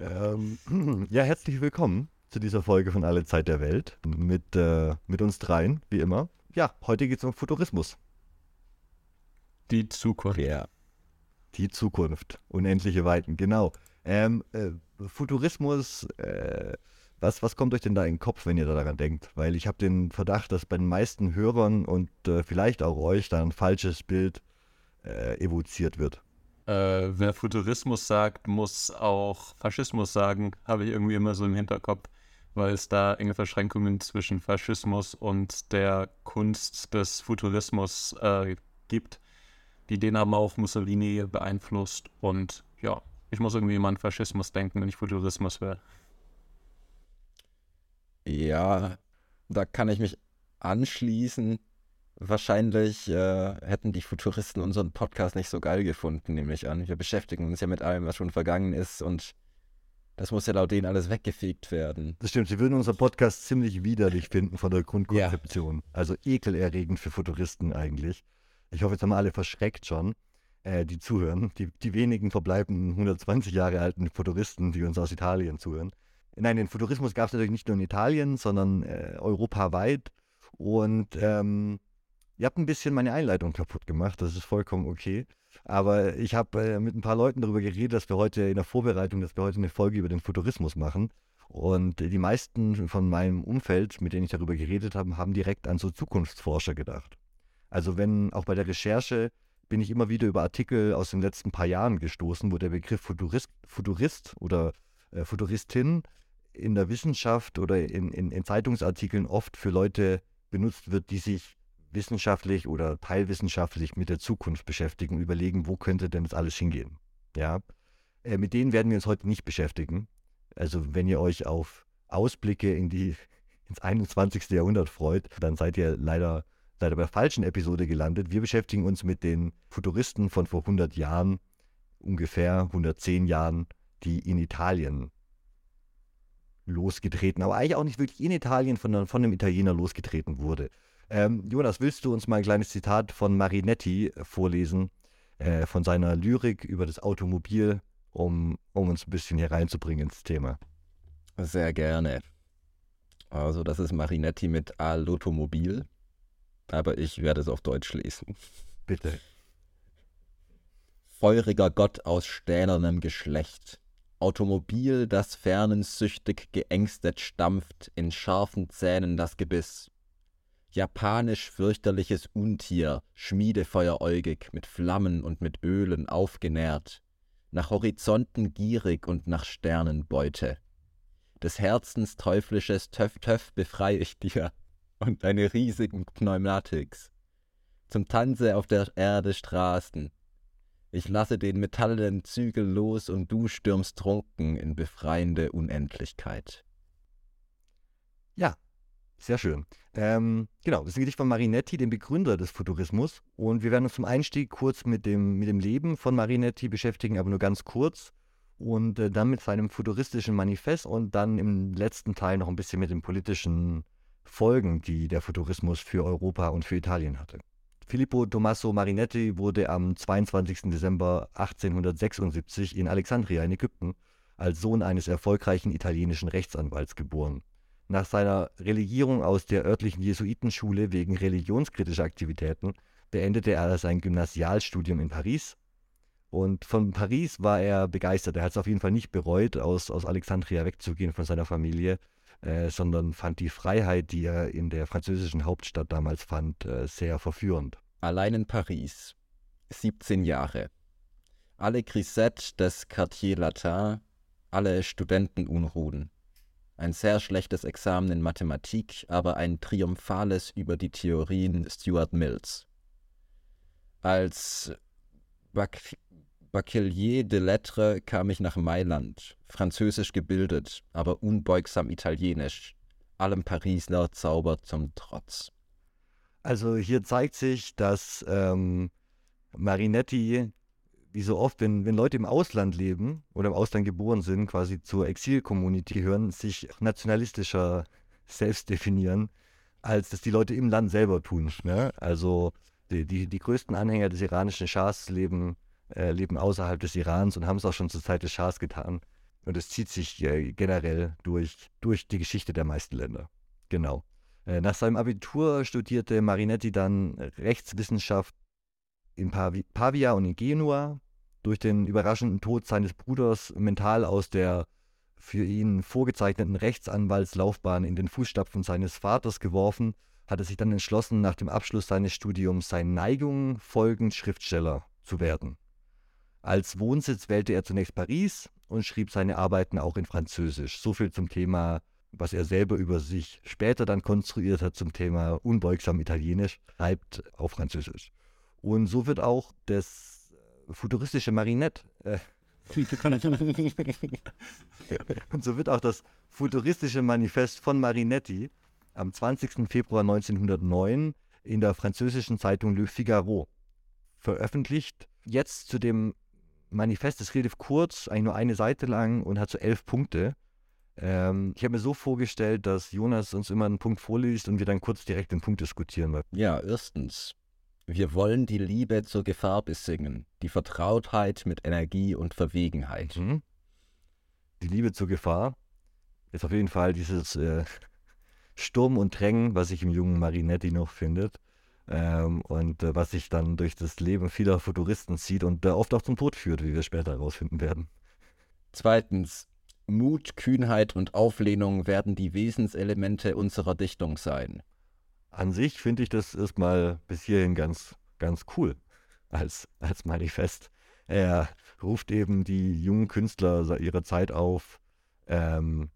ähm, ja, herzlich willkommen zu dieser Folge von Alle Zeit der Welt mit, äh, mit uns dreien, wie immer. Ja, heute geht es um Futurismus. Die Zukunft. Ja. Die Zukunft. Unendliche Weiten, genau. Ähm, äh, Futurismus, äh, was, was kommt euch denn da in den Kopf, wenn ihr da daran denkt? Weil ich habe den Verdacht, dass bei den meisten Hörern und äh, vielleicht auch euch da ein falsches Bild äh, evoziert wird. Äh, wer Futurismus sagt, muss auch Faschismus sagen, habe ich irgendwie immer so im Hinterkopf, weil es da enge Verschränkungen zwischen Faschismus und der Kunst des Futurismus äh, gibt. Die Ideen haben auch Mussolini beeinflusst und ja, ich muss irgendwie immer an Faschismus denken, wenn ich Futurismus will. Ja, da kann ich mich anschließen. Wahrscheinlich äh, hätten die Futuristen unseren Podcast nicht so geil gefunden, nehme ich an. Wir beschäftigen uns ja mit allem, was schon vergangen ist und das muss ja laut denen alles weggefegt werden. Das stimmt, sie würden unseren Podcast ziemlich widerlich finden von der Grundkonzeption. Ja. Also ekelerregend für Futuristen eigentlich. Ich hoffe, jetzt haben wir alle verschreckt schon, äh, die zuhören. Die, die wenigen verbleibenden 120 Jahre alten Futuristen, die uns aus Italien zuhören. Nein, den Futurismus gab es natürlich nicht nur in Italien, sondern äh, europaweit. Und ähm, Ihr habt ein bisschen meine Einleitung kaputt gemacht, das ist vollkommen okay. Aber ich habe äh, mit ein paar Leuten darüber geredet, dass wir heute in der Vorbereitung, dass wir heute eine Folge über den Futurismus machen. Und die meisten von meinem Umfeld, mit denen ich darüber geredet habe, haben direkt an so Zukunftsforscher gedacht. Also wenn auch bei der Recherche bin ich immer wieder über Artikel aus den letzten paar Jahren gestoßen, wo der Begriff Futurist, Futurist oder äh, Futuristin in der Wissenschaft oder in, in, in Zeitungsartikeln oft für Leute benutzt wird, die sich wissenschaftlich oder teilwissenschaftlich mit der Zukunft beschäftigen, überlegen, wo könnte denn das alles hingehen. Ja, äh, mit denen werden wir uns heute nicht beschäftigen. Also wenn ihr euch auf Ausblicke in die, ins 21. Jahrhundert freut, dann seid ihr leider, leider bei der falschen Episode gelandet. Wir beschäftigen uns mit den Futuristen von vor 100 Jahren, ungefähr 110 Jahren, die in Italien losgetreten, aber eigentlich auch nicht wirklich in Italien, sondern von einem Italiener losgetreten wurde. Ähm, Jonas, willst du uns mal ein kleines Zitat von Marinetti äh, vorlesen, äh, von seiner Lyrik über das Automobil, um, um uns ein bisschen hier reinzubringen ins Thema? Sehr gerne. Also, das ist Marinetti mit Al-Automobil, aber ich werde es auf Deutsch lesen. Bitte. Feuriger Gott aus stählernem Geschlecht, Automobil, das fernensüchtig geängstet stampft, in scharfen Zähnen das Gebiss, japanisch fürchterliches Untier, schmiedefeueräugig, mit Flammen und mit Ölen aufgenährt, nach Horizonten gierig und nach Sternenbeute. Des Herzens teuflisches Töff Töff befrei ich dir und deine riesigen Pneumatiks. Zum Tanze auf der Erde Straßen. Ich lasse den metallenen Zügel los und du stürmst trunken in befreiende Unendlichkeit. Ja, sehr schön. Ähm, genau, das ist ein Gedicht von Marinetti, dem Begründer des Futurismus. Und wir werden uns zum Einstieg kurz mit dem, mit dem Leben von Marinetti beschäftigen, aber nur ganz kurz. Und äh, dann mit seinem futuristischen Manifest und dann im letzten Teil noch ein bisschen mit den politischen Folgen, die der Futurismus für Europa und für Italien hatte. Filippo Tommaso Marinetti wurde am 22. Dezember 1876 in Alexandria in Ägypten als Sohn eines erfolgreichen italienischen Rechtsanwalts geboren. Nach seiner Relegierung aus der örtlichen Jesuitenschule wegen religionskritischer Aktivitäten beendete er sein Gymnasialstudium in Paris. Und von Paris war er begeistert. Er hat es auf jeden Fall nicht bereut, aus, aus Alexandria wegzugehen von seiner Familie, äh, sondern fand die Freiheit, die er in der französischen Hauptstadt damals fand, äh, sehr verführend. Allein in Paris. 17 Jahre. Alle Grisettes des Quartier Latin, alle Studentenunruhen. Ein sehr schlechtes Examen in Mathematik, aber ein triumphales über die Theorien Stuart Mills. Als Bac Bachelier de Lettres kam ich nach Mailand, französisch gebildet, aber unbeugsam italienisch, allem Parisler Zauber zum Trotz. Also hier zeigt sich, dass ähm, Marinetti wie so oft, wenn, wenn Leute im Ausland leben oder im Ausland geboren sind, quasi zur Exil-Community gehören, sich nationalistischer selbst definieren, als das die Leute im Land selber tun. Ne? Also die, die, die größten Anhänger des iranischen Schahs leben äh, leben außerhalb des Irans und haben es auch schon zur Zeit des Schahs getan. Und es zieht sich äh, generell durch, durch die Geschichte der meisten Länder. Genau. Äh, nach seinem Abitur studierte Marinetti dann Rechtswissenschaft in Pavi Pavia und in Genua. Durch den überraschenden Tod seines Bruders mental aus der für ihn vorgezeichneten Rechtsanwaltslaufbahn in den Fußstapfen seines Vaters geworfen, hat er sich dann entschlossen, nach dem Abschluss seines Studiums seinen Neigungen folgend Schriftsteller zu werden. Als Wohnsitz wählte er zunächst Paris und schrieb seine Arbeiten auch in Französisch. So viel zum Thema, was er selber über sich später dann konstruiert hat zum Thema unbeugsam Italienisch, schreibt auf Französisch. Und so wird auch das futuristische Marinette äh, und so wird auch das futuristische Manifest von Marinetti am 20. Februar 1909 in der französischen Zeitung Le Figaro veröffentlicht. Jetzt zu dem Manifest ist relativ kurz, eigentlich nur eine Seite lang und hat so elf Punkte. Ähm, ich habe mir so vorgestellt, dass Jonas uns immer einen Punkt vorliest und wir dann kurz direkt den Punkt diskutieren. Ja, erstens. Wir wollen die Liebe zur Gefahr besingen, die Vertrautheit mit Energie und Verwegenheit. Mhm. Die Liebe zur Gefahr ist auf jeden Fall dieses äh, Sturm und Drängen, was sich im jungen Marinetti noch findet. Ähm, und äh, was sich dann durch das Leben vieler Futuristen zieht und äh, oft auch zum Tod führt, wie wir später herausfinden werden. Zweitens, Mut, Kühnheit und Auflehnung werden die Wesenselemente unserer Dichtung sein. An sich finde ich das erstmal bis hierhin ganz, ganz cool als, als Manifest. Er ruft eben die jungen Künstler ihrer Zeit auf, ähm,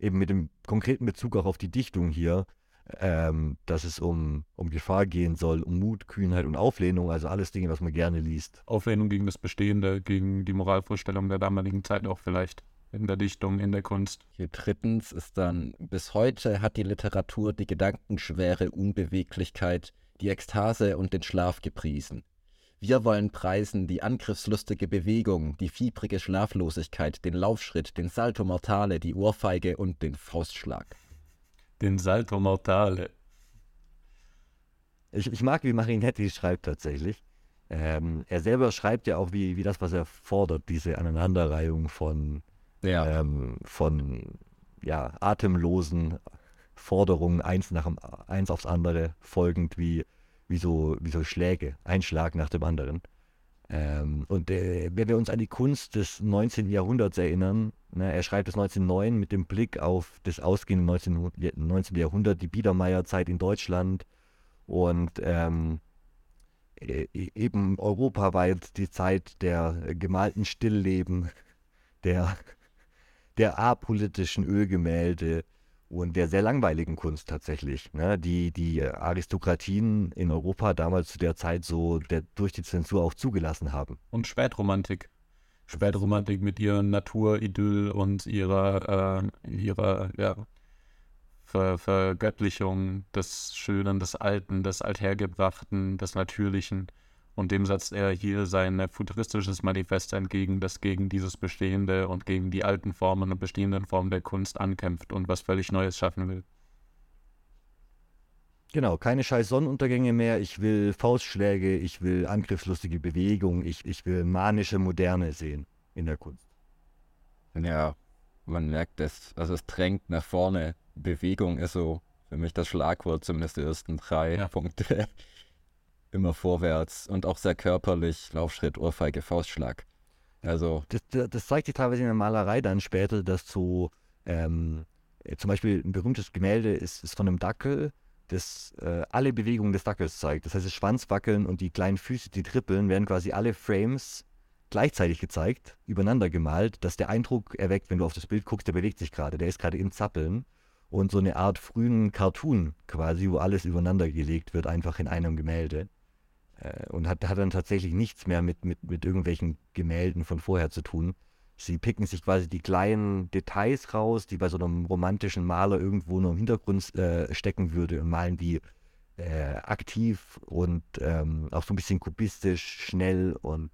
eben mit dem konkreten Bezug auch auf die Dichtung hier, ähm, dass es um, um Gefahr gehen soll, um Mut, Kühnheit und Auflehnung, also alles Dinge, was man gerne liest. Auflehnung gegen das Bestehende, gegen die Moralvorstellung der damaligen Zeit auch vielleicht in der Dichtung, in der Kunst. Hier drittens ist dann, bis heute hat die Literatur die gedankenschwere Unbeweglichkeit, die Ekstase und den Schlaf gepriesen. Wir wollen preisen die angriffslustige Bewegung, die fiebrige Schlaflosigkeit, den Laufschritt, den Salto Mortale, die Ohrfeige und den Faustschlag den Salto Mortale. Ich, ich mag, wie Marinetti schreibt tatsächlich. Ähm, er selber schreibt ja auch wie, wie das, was er fordert, diese Aneinanderreihung von, ja. ähm, von ja, atemlosen Forderungen, eins, nach dem, eins aufs andere folgend, wie, wie, so, wie so Schläge, ein Schlag nach dem anderen. Ähm, und äh, wenn wir uns an die Kunst des 19. Jahrhunderts erinnern, ne, er schreibt es 1909 mit dem Blick auf das ausgehende 19. 19. Jahrhundert, die Biedermeierzeit in Deutschland und ähm, e, e, eben europaweit die Zeit der gemalten Stillleben, der, der apolitischen Ölgemälde, und der sehr langweiligen Kunst tatsächlich, ne? die die Aristokratien in Europa damals zu der Zeit so der, durch die Zensur auch zugelassen haben. Und Spätromantik. Spätromantik mit ihrer Naturidyll und ihrer, äh, ihrer ja, Ver Vergöttlichung des Schönen, des Alten, des Althergebrachten, des Natürlichen. Und dem setzt er hier sein futuristisches Manifest entgegen, das gegen dieses Bestehende und gegen die alten Formen und bestehenden Formen der Kunst ankämpft und was völlig Neues schaffen will. Genau, keine scheiß Sonnenuntergänge mehr. Ich will Faustschläge, ich will angriffslustige Bewegung, ich, ich will manische Moderne sehen in der Kunst. Ja, man merkt es. Also es drängt nach vorne. Bewegung ist so für mich das Schlagwort, zumindest die ersten drei ja. Punkte immer vorwärts und auch sehr körperlich, Laufschritt, Ohrfeige, Faustschlag. Also. Das, das zeigt sich teilweise in der Malerei dann später, dass so ähm, zum Beispiel ein berühmtes Gemälde ist, ist von einem Dackel, das äh, alle Bewegungen des Dackels zeigt. Das heißt, das Schwanzwackeln und die kleinen Füße, die trippeln, werden quasi alle Frames gleichzeitig gezeigt, übereinander gemalt, dass der Eindruck erweckt, wenn du auf das Bild guckst, der bewegt sich gerade, der ist gerade im Zappeln. Und so eine Art frühen Cartoon quasi, wo alles übereinander gelegt wird, einfach in einem Gemälde. Äh, und hat, hat dann tatsächlich nichts mehr mit, mit, mit irgendwelchen Gemälden von vorher zu tun. Sie picken sich quasi die kleinen Details raus, die bei so einem romantischen Maler irgendwo nur im Hintergrund äh, stecken würde und malen die äh, aktiv und ähm, auch so ein bisschen kubistisch, schnell und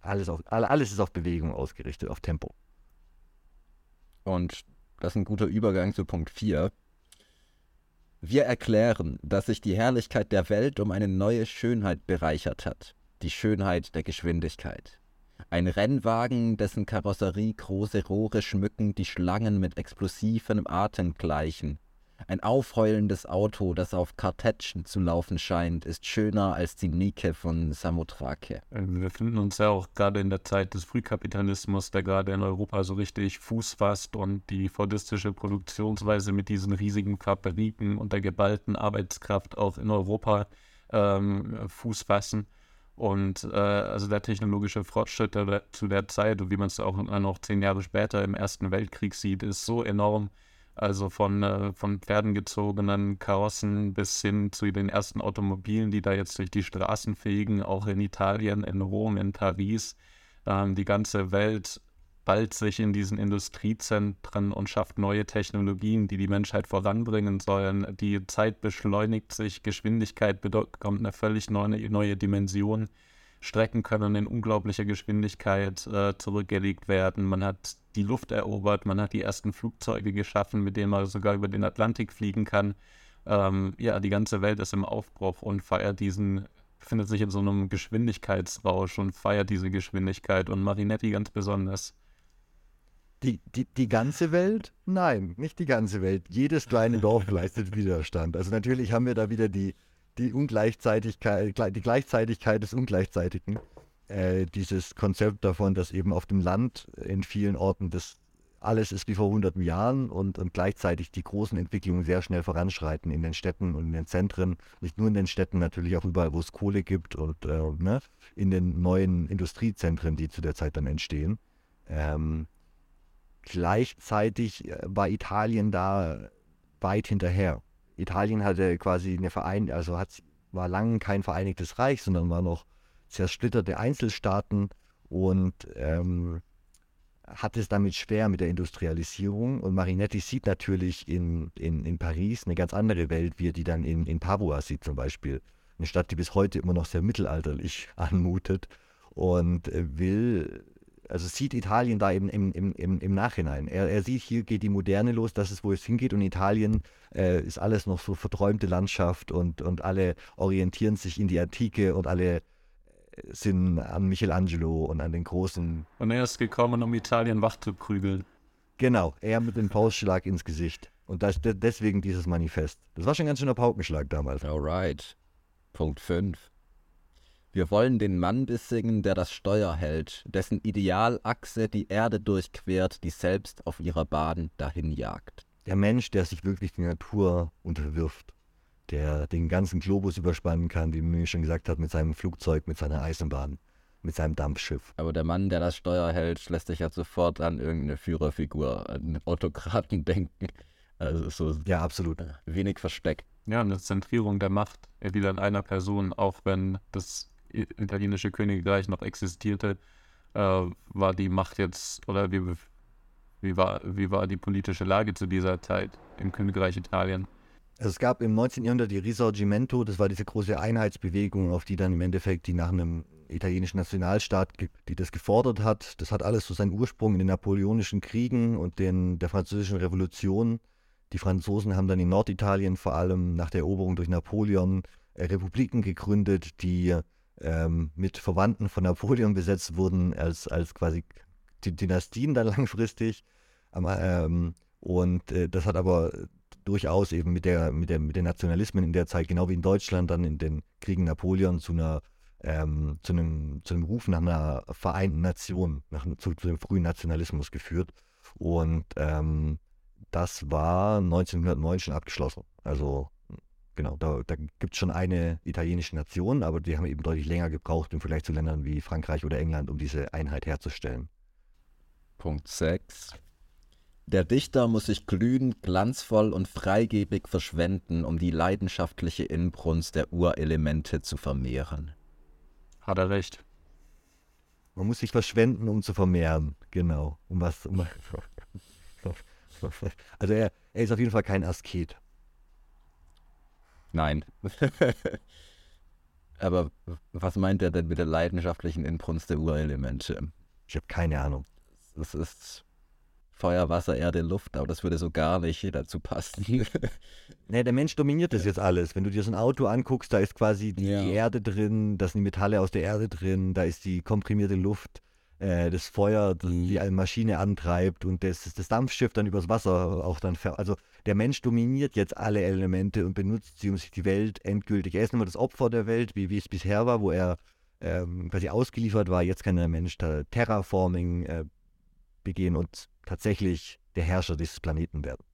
alles, auf, alles ist auf Bewegung ausgerichtet, auf Tempo. Und das ist ein guter Übergang zu Punkt 4. Wir erklären, dass sich die Herrlichkeit der Welt um eine neue Schönheit bereichert hat. die Schönheit der Geschwindigkeit. Ein Rennwagen, dessen Karosserie große Rohre schmücken, die Schlangen mit explosivem Atem gleichen. Ein aufheulendes Auto, das auf Kartätschen zu laufen scheint, ist schöner als die Nike von Samothrake. Äh, wir befinden uns ja auch gerade in der Zeit des Frühkapitalismus, der gerade in Europa so richtig Fuß fasst und die fordistische Produktionsweise mit diesen riesigen Fabriken und der geballten Arbeitskraft auch in Europa ähm, Fuß fassen. Und äh, also der technologische Fortschritt zu der Zeit, wie man es auch noch zehn Jahre später im Ersten Weltkrieg sieht, ist so enorm. Also von, äh, von Pferden gezogenen Karossen bis hin zu den ersten Automobilen, die da jetzt durch die Straßen fegen, auch in Italien, in Rom, in Paris. Ähm, die ganze Welt ballt sich in diesen Industriezentren und schafft neue Technologien, die die Menschheit voranbringen sollen. Die Zeit beschleunigt sich, Geschwindigkeit bekommt eine völlig neue, neue Dimension. Strecken können in unglaublicher Geschwindigkeit äh, zurückgelegt werden. Man hat die Luft erobert, man hat die ersten Flugzeuge geschaffen, mit denen man sogar über den Atlantik fliegen kann. Ähm, ja, die ganze Welt ist im Aufbruch und feiert diesen, befindet sich in so einem Geschwindigkeitsrausch und feiert diese Geschwindigkeit und Marinetti ganz besonders. Die, die, die ganze Welt? Nein, nicht die ganze Welt. Jedes kleine Dorf leistet Widerstand. Also natürlich haben wir da wieder die, die Ungleichzeitigkeit, die Gleichzeitigkeit des Ungleichzeitigen. Äh, dieses Konzept davon, dass eben auf dem Land in vielen Orten das alles ist wie vor hunderten Jahren und, und gleichzeitig die großen Entwicklungen sehr schnell voranschreiten in den Städten und in den Zentren. Nicht nur in den Städten, natürlich auch überall, wo es Kohle gibt und äh, ne, in den neuen Industriezentren, die zu der Zeit dann entstehen. Ähm, Gleichzeitig äh, war Italien da weit hinterher. Italien hatte quasi eine Verein, also hat, war lange kein Vereinigtes Reich, sondern war noch zersplitterte Einzelstaaten und ähm, hat es damit schwer mit der Industrialisierung. Und Marinetti sieht natürlich in, in, in Paris eine ganz andere Welt, wie er die dann in, in Padua sieht zum Beispiel. Eine Stadt, die bis heute immer noch sehr mittelalterlich anmutet und äh, will also sieht Italien da eben im, im, im, im Nachhinein. Er, er, sieht, hier geht die Moderne los, das ist, wo es hingeht. Und Italien äh, ist alles noch so verträumte Landschaft und, und alle orientieren sich in die Antike und alle äh, sind an Michelangelo und an den großen. Und er ist gekommen, um Italien wach zu prügeln. Genau, er mit dem Faustschlag ins Gesicht. Und das, deswegen dieses Manifest. Das war schon ein ganz schöner Paukenschlag damals. Alright. Punkt 5. Wir wollen den Mann besingen, der das Steuer hält, dessen Idealachse die Erde durchquert, die selbst auf ihrer Bahn dahinjagt. Der Mensch, der sich wirklich der Natur unterwirft, der den ganzen Globus überspannen kann, wie mir schon gesagt hat, mit seinem Flugzeug, mit seiner Eisenbahn, mit seinem Dampfschiff. Aber der Mann, der das Steuer hält, lässt sich ja sofort an irgendeine Führerfigur, an Autokraten denken. Also so ja, absolut. wenig versteckt. Ja, eine Zentrierung der Macht wieder in einer Person, auch wenn das italienische Königreich noch existierte, äh, war die Macht jetzt, oder wie, wie, war, wie war die politische Lage zu dieser Zeit im Königreich Italien? Also es gab im 19. Jahrhundert die Risorgimento, das war diese große Einheitsbewegung, auf die dann im Endeffekt die nach einem italienischen Nationalstaat, die das gefordert hat. Das hat alles so seinen Ursprung in den napoleonischen Kriegen und den, der französischen Revolution. Die Franzosen haben dann in Norditalien vor allem nach der Eroberung durch Napoleon äh, Republiken gegründet, die ähm, mit Verwandten von Napoleon besetzt wurden, als, als quasi die Dynastien dann langfristig. Ähm, und äh, das hat aber durchaus eben mit, der, mit, der, mit den Nationalismen in der Zeit, genau wie in Deutschland, dann in den Kriegen Napoleon zu einer ähm, zu, einem, zu einem Ruf nach einer vereinten Nation, nach, zu, zu dem frühen Nationalismus geführt. Und ähm, das war 1909 schon abgeschlossen. Also Genau, da, da gibt es schon eine italienische Nation, aber die haben eben deutlich länger gebraucht im Vergleich zu Ländern wie Frankreich oder England, um diese Einheit herzustellen. Punkt 6. Der Dichter muss sich glühend, glanzvoll und freigebig verschwenden, um die leidenschaftliche Inbrunst der Urelemente zu vermehren. Hat er recht. Man muss sich verschwenden, um zu vermehren. Genau. Um was. Um, also er, er ist auf jeden Fall kein Asket. Nein. Aber was meint er denn mit der leidenschaftlichen Inbrunst der Urelemente? Ich habe keine Ahnung. Es ist Feuer, Wasser, Erde, Luft, aber das würde so gar nicht dazu passen. nee, der Mensch dominiert das jetzt alles. Wenn du dir so ein Auto anguckst, da ist quasi die, Ja. die Erde drin, da sind die Metalle aus der Erde drin, da ist die komprimierte Luft, äh, das Feuer, das Mhm. die eine Maschine antreibt und das, das Dampfschiff dann übers Wasser auch dann ver Also der Mensch dominiert jetzt alle Elemente und benutzt sie, um sich die Welt endgültig. Er ist mehr das Opfer der Welt, wie, wie es bisher war, wo er ähm, quasi ausgeliefert war. Jetzt kann der Mensch da Terraforming äh, begehen und tatsächlich der Herrscher dieses Planeten werden.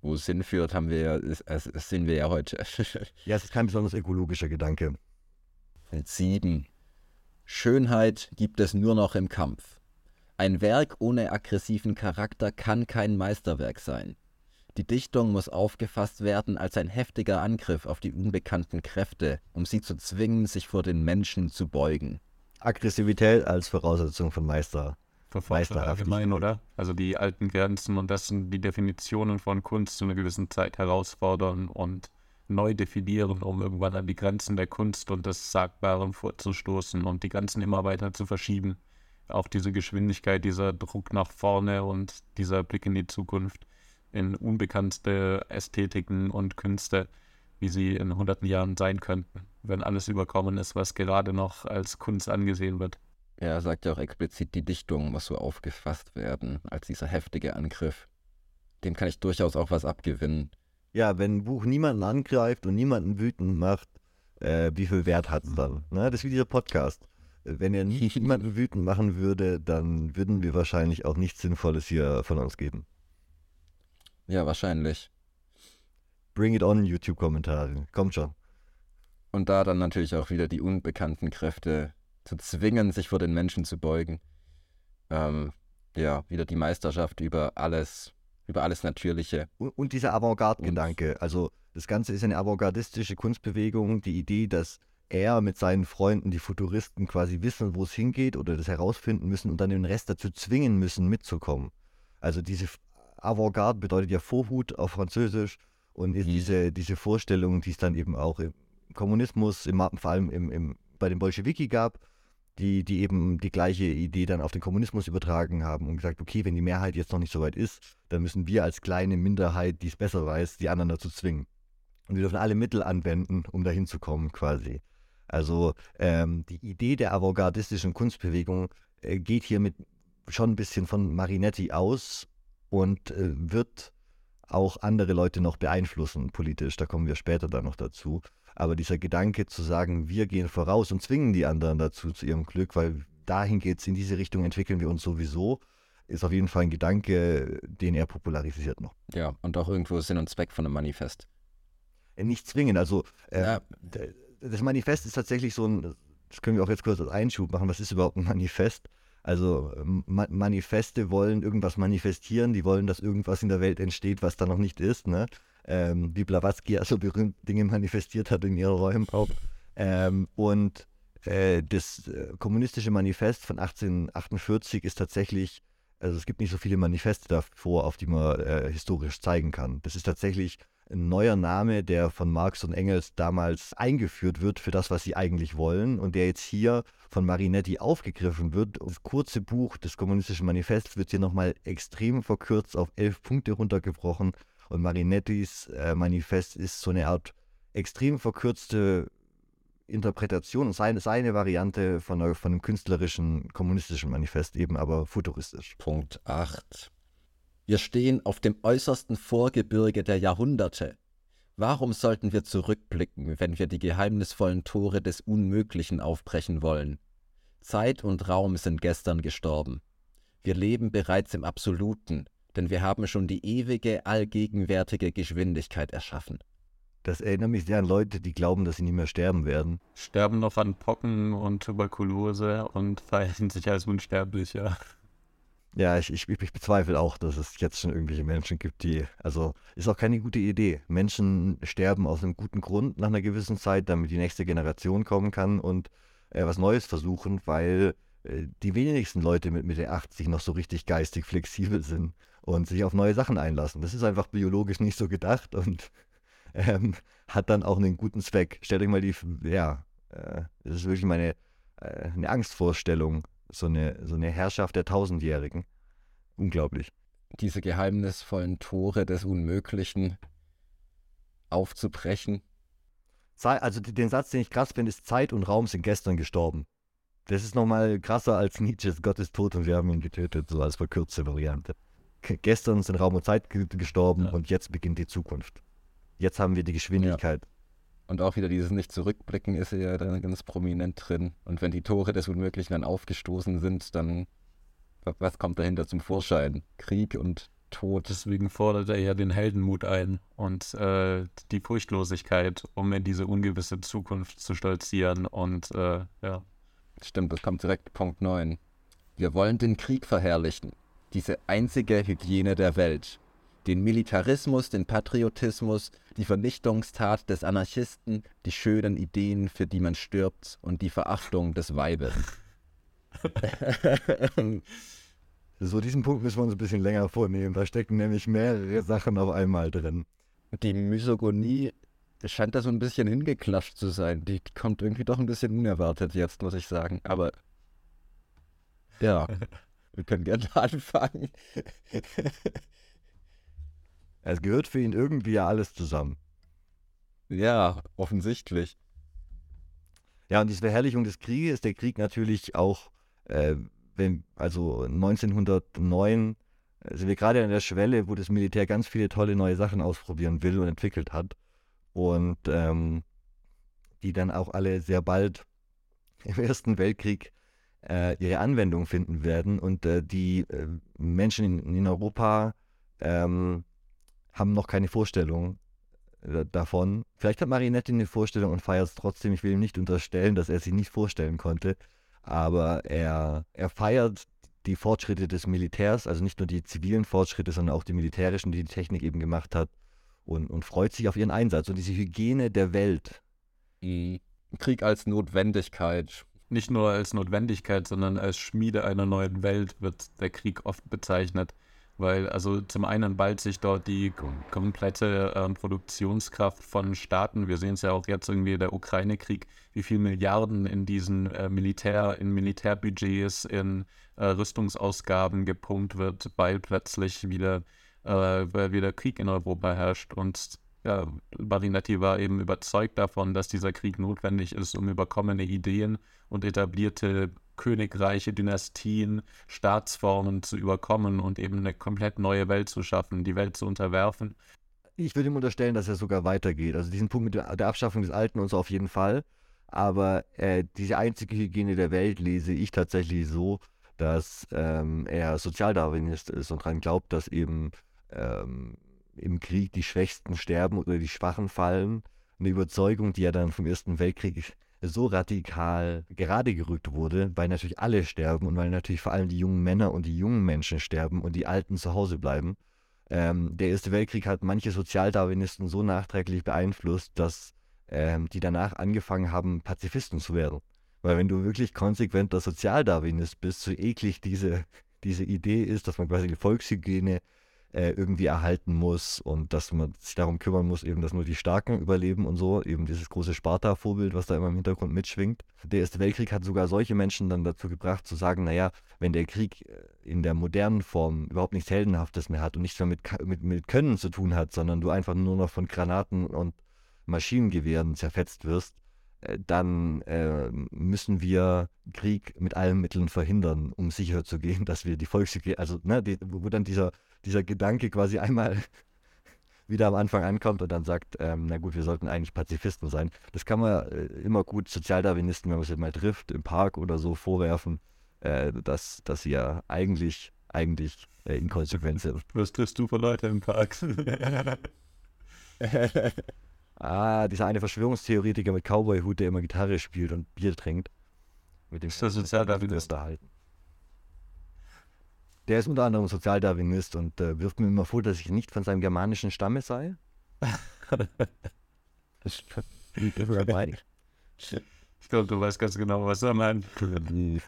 Wo es hinführt, haben wir, ja- sehen wir ja heute. Ja, es ist kein besonders ökologischer Gedanke. Feld 7. Schönheit gibt es nur noch im Kampf. Ein Werk ohne aggressiven Charakter kann kein Meisterwerk sein. Die Dichtung muss aufgefasst werden als ein heftiger Angriff auf die unbekannten Kräfte, um sie zu zwingen, sich vor den Menschen zu beugen. Aggressivität als Voraussetzung von Meister. Für Forscher allgemein, oder? Also die alten Grenzen und dessen die Definitionen von Kunst zu einer gewissen Zeit herausfordern und neu definieren, um irgendwann an die Grenzen der Kunst und des Sagbaren vorzustoßen und die Grenzen immer weiter zu verschieben. Auch diese Geschwindigkeit, dieser Druck nach vorne und dieser Blick in die Zukunft in unbekannte Ästhetiken und Künste, wie sie in hunderten Jahren sein könnten, wenn alles überkommen ist, was gerade noch als Kunst angesehen wird. Er sagt ja auch explizit, die Dichtung muss so aufgefasst werden als dieser heftige Angriff. Dem kann ich durchaus auch was abgewinnen. Ja, wenn ein Buch niemanden angreift und niemanden wütend macht, äh, wie viel Wert hat es dann? Ne? Das ist wie dieser Podcast. Äh, Wenn er nie- niemanden wütend machen würde, dann würden wir wahrscheinlich auch nichts Sinnvolles hier von uns geben. Ja, wahrscheinlich. Bring it on, YouTube-Kommentare. Kommt schon. Und da dann natürlich auch wieder die unbekannten Kräfte zu zwingen, sich vor den Menschen zu beugen. Ähm, ja, wieder die Meisterschaft über alles, über alles Natürliche. Und, und dieser Avantgarde-Gedanke. Also das Ganze ist eine avantgardistische Kunstbewegung. Die Idee, dass er mit seinen Freunden, die Futuristen, quasi wissen, wo es hingeht oder das herausfinden müssen und dann den Rest dazu zwingen müssen, mitzukommen. Also diese Avantgarde bedeutet ja Vorhut auf Französisch und Mhm. diese, diese Vorstellung, die es dann eben auch im Kommunismus, im, vor allem im, im, bei den Bolschewiki gab, die, die eben die gleiche Idee dann auf den Kommunismus übertragen haben und gesagt, okay, wenn die Mehrheit jetzt noch nicht so weit ist, dann müssen wir als kleine Minderheit, die es besser weiß, die anderen dazu zwingen. Und wir dürfen alle Mittel anwenden, um dahin zu kommen, quasi. Also ähm, die Idee der avantgardistischen Kunstbewegung äh, geht hier mit schon ein bisschen von Marinetti aus und äh, wird auch andere Leute noch beeinflussen politisch. Da kommen wir später dann noch dazu. Aber dieser Gedanke zu sagen, wir gehen voraus und zwingen die anderen dazu zu ihrem Glück, weil dahin geht es, in diese Richtung entwickeln wir uns sowieso, ist auf jeden Fall ein Gedanke, den er popularisiert noch. Ja, und auch irgendwo Sinn und Zweck von einem Manifest. Äh, Nicht zwingen, also äh, Ja, das Manifest ist tatsächlich so ein, das können wir auch jetzt kurz als Einschub machen, was ist überhaupt ein Manifest? Also ähm, Ma Manifeste wollen irgendwas manifestieren, die wollen, dass irgendwas in der Welt entsteht, was da noch nicht ist, ne? Ähm, wie Blavatsky ja so berühmt Dinge manifestiert hat in ihren Räumen. Ähm, und äh, das äh, kommunistische Manifest von 1848 ist tatsächlich, also es gibt nicht so viele Manifeste davor, auf die man äh, historisch zeigen kann. Das ist tatsächlich ein neuer Name, der von Marx und Engels damals eingeführt wird für das, was sie eigentlich wollen und der jetzt hier von Marinetti aufgegriffen wird. Das kurze Buch des Kommunistischen Manifests wird hier nochmal extrem verkürzt auf elf Punkte runtergebrochen und Marinettis äh, Manifest ist so eine Art extrem verkürzte Interpretation, seine, seine Variante von, von einem künstlerischen kommunistischen Manifest, eben aber futuristisch. Punkt 8. Wir stehen auf dem äußersten Vorgebirge der Jahrhunderte. Warum sollten wir zurückblicken, wenn wir die geheimnisvollen Tore des Unmöglichen aufbrechen wollen? Zeit und Raum sind gestern gestorben. Wir leben bereits im Absoluten, denn wir haben schon die ewige, allgegenwärtige Geschwindigkeit erschaffen. Das erinnert mich sehr an Leute, die glauben, dass sie nicht mehr sterben werden. sterben noch an Pocken und Tuberkulose und verhalten sich als Unsterblicher. Ja, ich, ich, ich bezweifle auch, dass es jetzt schon irgendwelche Menschen gibt, die, also ist auch keine gute Idee. Menschen sterben aus einem guten Grund nach einer gewissen Zeit, damit die nächste Generation kommen kann und äh, was Neues versuchen, weil äh, die wenigsten Leute mit Mitte 80 noch so richtig geistig flexibel sind und sich auf neue Sachen einlassen. Das ist einfach biologisch nicht so gedacht und ähm, hat dann auch einen guten Zweck. Stellt euch mal die, ja, äh, das ist wirklich meine äh, eine Angstvorstellung, so eine, so eine Herrschaft der Tausendjährigen. Unglaublich. diese geheimnisvollen Tore des Unmöglichen aufzubrechen. Also den Satz, den ich krass finde, ist Zeit und Raum sind gestern gestorben. Das ist nochmal krasser als Nietzsches Gott ist tot und wir haben ihn getötet, so als verkürzte Variante. Gestern sind Raum und Zeit gestorben ja. und jetzt beginnt die Zukunft. Jetzt haben wir die Geschwindigkeit. Ja. Und auch wieder dieses Nicht-Zurückblicken ist ja da ganz prominent drin. Und wenn die Tore des Unmöglichen dann aufgestoßen sind, dann was kommt dahinter zum Vorschein? Krieg und Tod. Deswegen fordert er ja den Heldenmut ein und äh, die Furchtlosigkeit, um in diese ungewisse Zukunft zu stolzieren. Und äh, ja. Stimmt, das kommt direkt Punkt 9. Wir wollen den Krieg verherrlichen. Diese einzige Hygiene der Welt. Den Militarismus, den Patriotismus, die Vernichtungstat des Anarchisten, die schönen Ideen, für die man stirbt und die Verachtung des Weibes. So, diesen Punkt müssen wir uns ein bisschen länger vornehmen. Da stecken nämlich mehrere Sachen auf einmal drin. Die Misogonie scheint da so ein bisschen hingeklatscht zu sein. Die kommt irgendwie doch ein bisschen unerwartet jetzt, muss ich sagen. Aber ja, wir können gerne anfangen. Es gehört für ihn irgendwie ja alles zusammen. Ja, offensichtlich. Ja, und diese Verherrlichung des Krieges, der Krieg natürlich auch äh, wenn, also 1909 äh, sind wir gerade an der Schwelle, wo das Militär ganz viele tolle neue Sachen ausprobieren will und entwickelt hat. Und ähm, die dann auch alle sehr bald im Ersten Weltkrieg äh, ihre Anwendung finden werden. Und äh, die äh, Menschen in, in Europa ähm, haben noch keine Vorstellung äh, davon. Vielleicht hat Marinetti eine Vorstellung und feiert es trotzdem. Ich will ihm nicht unterstellen, dass er sie nicht vorstellen konnte aber er, er feiert die Fortschritte des Militärs, also nicht nur die zivilen Fortschritte, sondern auch die militärischen, die die Technik eben gemacht hat und, und freut sich auf ihren Einsatz und diese Hygiene der Welt. Mhm. Krieg als Notwendigkeit. Nicht nur als Notwendigkeit, sondern als Schmiede einer neuen Welt wird der Krieg oft bezeichnet weil also zum einen ballt sich dort die komplette äh, Produktionskraft von Staaten. Wir sehen es ja auch jetzt irgendwie der Ukraine-Krieg, wie viel Milliarden in diesen äh, Militär, in Militärbudgets, in äh, Rüstungsausgaben gepumpt wird, weil plötzlich wieder, äh, weil wieder Krieg in Europa herrscht und ja, Marinetti war eben überzeugt davon, dass dieser Krieg notwendig ist, um überkommene Ideen und etablierte Königreiche, Dynastien, Staatsformen zu überkommen und eben eine komplett neue Welt zu schaffen, die Welt zu unterwerfen. Ich würde ihm unterstellen, dass er sogar weitergeht. Also diesen Punkt mit der Abschaffung des Alten und so auf jeden Fall. Aber äh, diese einzige Hygiene der Welt lese ich tatsächlich so, dass ähm, er Sozialdarwinist ist und daran glaubt, dass eben ähm, im Krieg die Schwächsten sterben oder die Schwachen fallen. Eine Überzeugung, die er dann vom Ersten Weltkrieg so radikal gerade gerückt wurde, weil natürlich alle sterben und weil natürlich vor allem die jungen Männer und die jungen Menschen sterben und die Alten zu Hause bleiben. Ähm, der Erste Weltkrieg hat manche Sozialdarwinisten so nachträglich beeinflusst, dass ähm, die danach angefangen haben, Pazifisten zu werden. Weil wenn du wirklich konsequenter Sozialdarwinist bist, so eklig diese, diese Idee ist, dass man quasi die Volkshygiene äh, irgendwie erhalten muss und dass man sich darum kümmern muss, eben, dass nur die Starken überleben und so, eben dieses große Sparta-Vorbild, was da immer im Hintergrund mitschwingt. Der Erste Weltkrieg hat sogar solche Menschen dann dazu gebracht, zu sagen, naja, wenn der Krieg äh, in der modernen Form überhaupt nichts Heldenhaftes mehr hat und nichts mehr mit, mit, mit Können zu tun hat, sondern du einfach nur noch von Granaten und Maschinengewehren zerfetzt wirst, äh, dann äh, müssen wir Krieg mit allen Mitteln verhindern, um sicher zu gehen, dass wir die Volkshygiene, also ne, die, wo dann dieser dieser Gedanke quasi einmal wieder am Anfang ankommt und dann sagt, ähm, na gut, wir sollten eigentlich Pazifisten sein. Das kann man äh, immer gut Sozialdarwinisten, wenn man sie mal trifft, im Park oder so vorwerfen, äh, dass, dass sie ja eigentlich, eigentlich äh, inkonsequent sind. Was triffst du für Leute im Park? ah, dieser eine Verschwörungstheoretiker mit Cowboy-Hut, der immer Gitarre spielt und Bier trinkt. Mit dem ist das Sozialdarwinist? Halten. Der ist unter anderem Sozialdarwinist und äh, wirft mir immer vor, dass ich nicht von seinem germanischen Stamme sei. ich glaube, du weißt ganz genau, was er meint.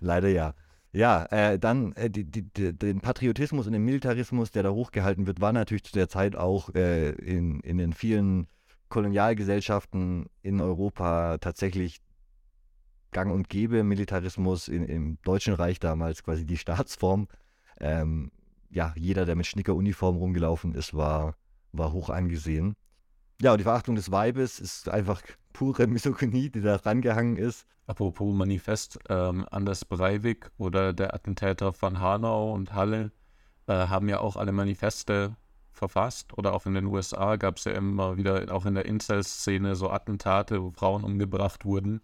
Leider ja. Ja, äh, dann äh, die, die, die, den Patriotismus und den Militarismus, der da hochgehalten wird, war natürlich zu der Zeit auch äh, in, in den vielen Kolonialgesellschaften in Europa tatsächlich gang und gäbe. Militarismus in, im Deutschen Reich damals quasi die Staatsform. Ähm, ja, jeder, der mit Schnickeruniform rumgelaufen ist, war, war hoch angesehen. Ja, und die Verachtung des Weibes ist einfach pure Misogynie, die da rangehangen ist. Apropos Manifest, ähm, Anders Breivik oder der Attentäter von Hanau und Halle äh, haben ja auch alle Manifeste verfasst. Oder auch in den USA gab es ja immer wieder, auch in der Incel-Szene, so Attentate, wo Frauen umgebracht wurden.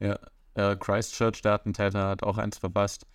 Ja, äh, Christchurch, der Attentäter, hat auch eins verfasst.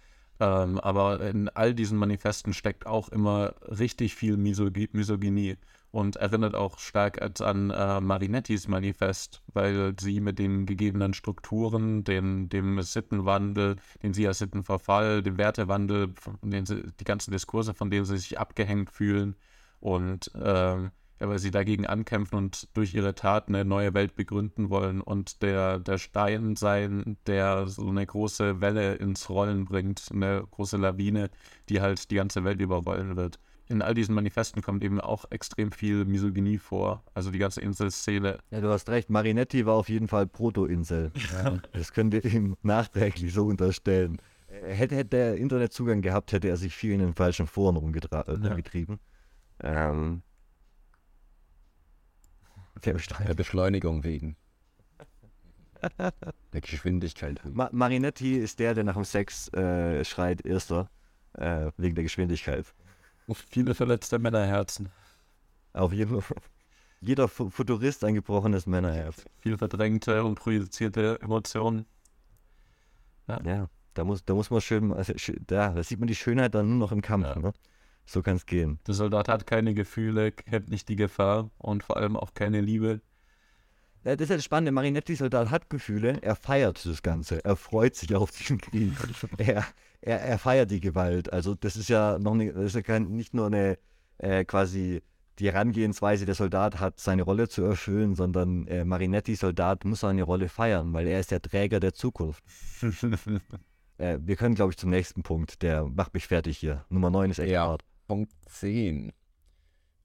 Ähm, aber in all diesen Manifesten steckt auch immer richtig viel Misogy Misogynie und erinnert auch stark an äh, Marinettis Manifest, weil sie mit den gegebenen Strukturen, den, dem Sittenwandel, den sie als Sittenverfall, dem Wertewandel, den sie, die ganzen Diskurse, von denen sie sich abgehängt fühlen und äh, weil sie dagegen ankämpfen und durch ihre Taten eine neue Welt begründen wollen und der, der Stein sein, der so eine große Welle ins Rollen bringt, eine große Lawine, die halt die ganze Welt überrollen wird. In all diesen Manifesten kommt eben auch extrem viel Misogynie vor, also die ganze Inselszene. Ja, du hast recht, Marinetti war auf jeden Fall Proto-Insel. Ja. Das können wir ihm nachträglich so unterstellen. Hätte, hätte er Internetzugang gehabt, hätte er sich viel in den falschen Foren rumgetrieben. Ja. Ähm, der, der Beschleunigung wegen. der Geschwindigkeit. Ma Marinetti ist der, der nach dem Sex äh, schreit, erster, äh, wegen der Geschwindigkeit. Viele verletzte Männerherzen. Auf jeden Fall. Jeder Futurist ein gebrochenes Männerherz. Viel verdrängte und projizierte Emotionen. Ja. ja, da, muss, da muss man schön, also, da, da sieht man die Schönheit dann nur noch im Kampf. Ja. Ne? So kann es gehen. Der Soldat hat keine Gefühle, kennt nicht die Gefahr und vor allem auch keine Liebe. Ja, das ist ja das Spannende. Marinetti-Soldat hat Gefühle, er feiert das Ganze, er freut sich auf diesen Krieg. er, er, er feiert die Gewalt. Also, das ist ja noch nicht, das ist ja nicht nur eine äh, quasi die Herangehensweise, der Soldat hat seine Rolle zu erfüllen, sondern äh, Marinetti-Soldat muss seine Rolle feiern, weil er ist der Träger der Zukunft. äh, wir können, glaube ich, zum nächsten Punkt. Der macht mich fertig hier. Nummer 9 ist echt ja. hart. Punkt 10.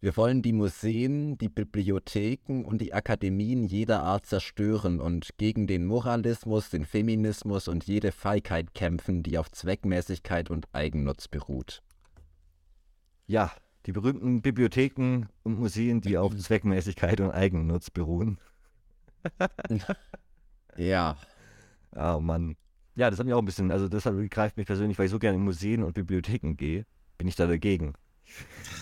Wir wollen die Museen, die Bibliotheken und die Akademien jeder Art zerstören und gegen den Moralismus, den Feminismus und jede Feigheit kämpfen, die auf Zweckmäßigkeit und Eigennutz beruht. Ja, die berühmten Bibliotheken und Museen, die auf Zweckmäßigkeit und Eigennutz beruhen. ja. Oh Mann. Ja, das hat mich auch ein bisschen, also das greift mich persönlich, weil ich so gerne in Museen und Bibliotheken gehe bin ich da dagegen.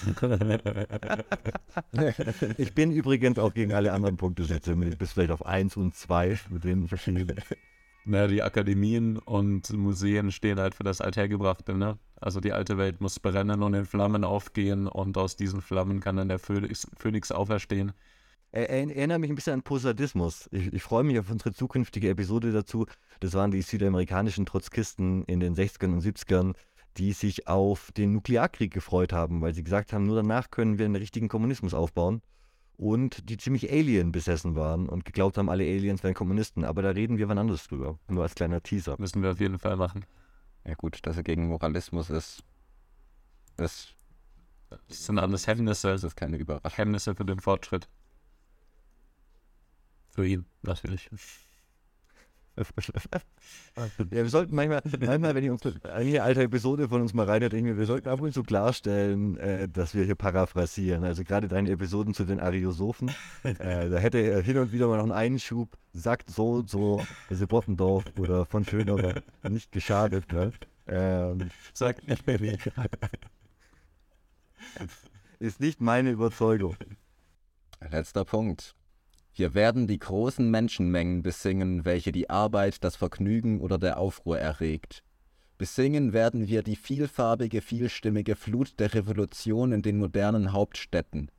ich bin übrigens auch gegen alle anderen Punktesätze, bis vielleicht auf 1 und 2 mit den verschiedenen. Na, die Akademien und Museen stehen halt für das Althergebrachte, ne? Also die alte Welt muss brennen und in Flammen aufgehen und aus diesen Flammen kann dann der Phönix, Phönix auferstehen. Er, erinnert mich ein bisschen an Posadismus. Ich, ich freue mich auf unsere zukünftige Episode dazu. Das waren die südamerikanischen Trotzkisten in den 60ern und 70ern, die sich auf den Nuklearkrieg gefreut haben, weil sie gesagt haben, nur danach können wir einen richtigen Kommunismus aufbauen. Und die ziemlich Alien besessen waren und geglaubt haben, alle Aliens wären Kommunisten. Aber da reden wir wann anders drüber. Nur als kleiner Teaser. Müssen wir auf jeden Fall machen. Ja, gut, dass er gegen Moralismus ist. Das, das sind alles Hemmnisse. Das ist keine Überraschung. Hemmnisse für den Fortschritt. Für ihn, natürlich ja, wir sollten manchmal, manchmal, wenn ich uns eine alte Episode von uns mal reinhört, denke ich mir, wir sollten ab und zu klarstellen, äh, dass wir hier paraphrasieren. Also gerade deine Episoden zu den Ariosophen, äh, da hätte er hin und wieder mal noch einen Einschub, sagt so und so, also Bottendorf oder von Schönerer nicht geschadet. Ne? Ähm, sagt nicht mehr weh. Ist nicht meine Überzeugung. Letzter Punkt. Wir werden die großen Menschenmengen besingen, welche die Arbeit, das Vergnügen oder der Aufruhr erregt. Besingen werden wir die vielfarbige, vielstimmige Flut der Revolution in den modernen Hauptstädten.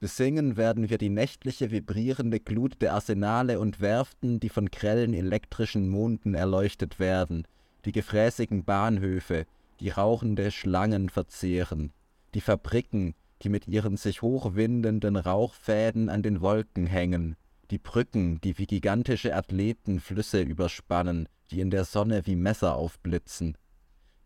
Besingen werden wir die nächtliche, vibrierende Glut der Arsenale und Werften, die von grellen elektrischen Monden erleuchtet werden, die gefräßigen Bahnhöfe, die rauchende Schlangen verzehren, die Fabriken, die mit ihren sich hochwindenden Rauchfäden an den Wolken hängen, die Brücken, die wie gigantische Athleten Flüsse überspannen, die in der Sonne wie Messer aufblitzen,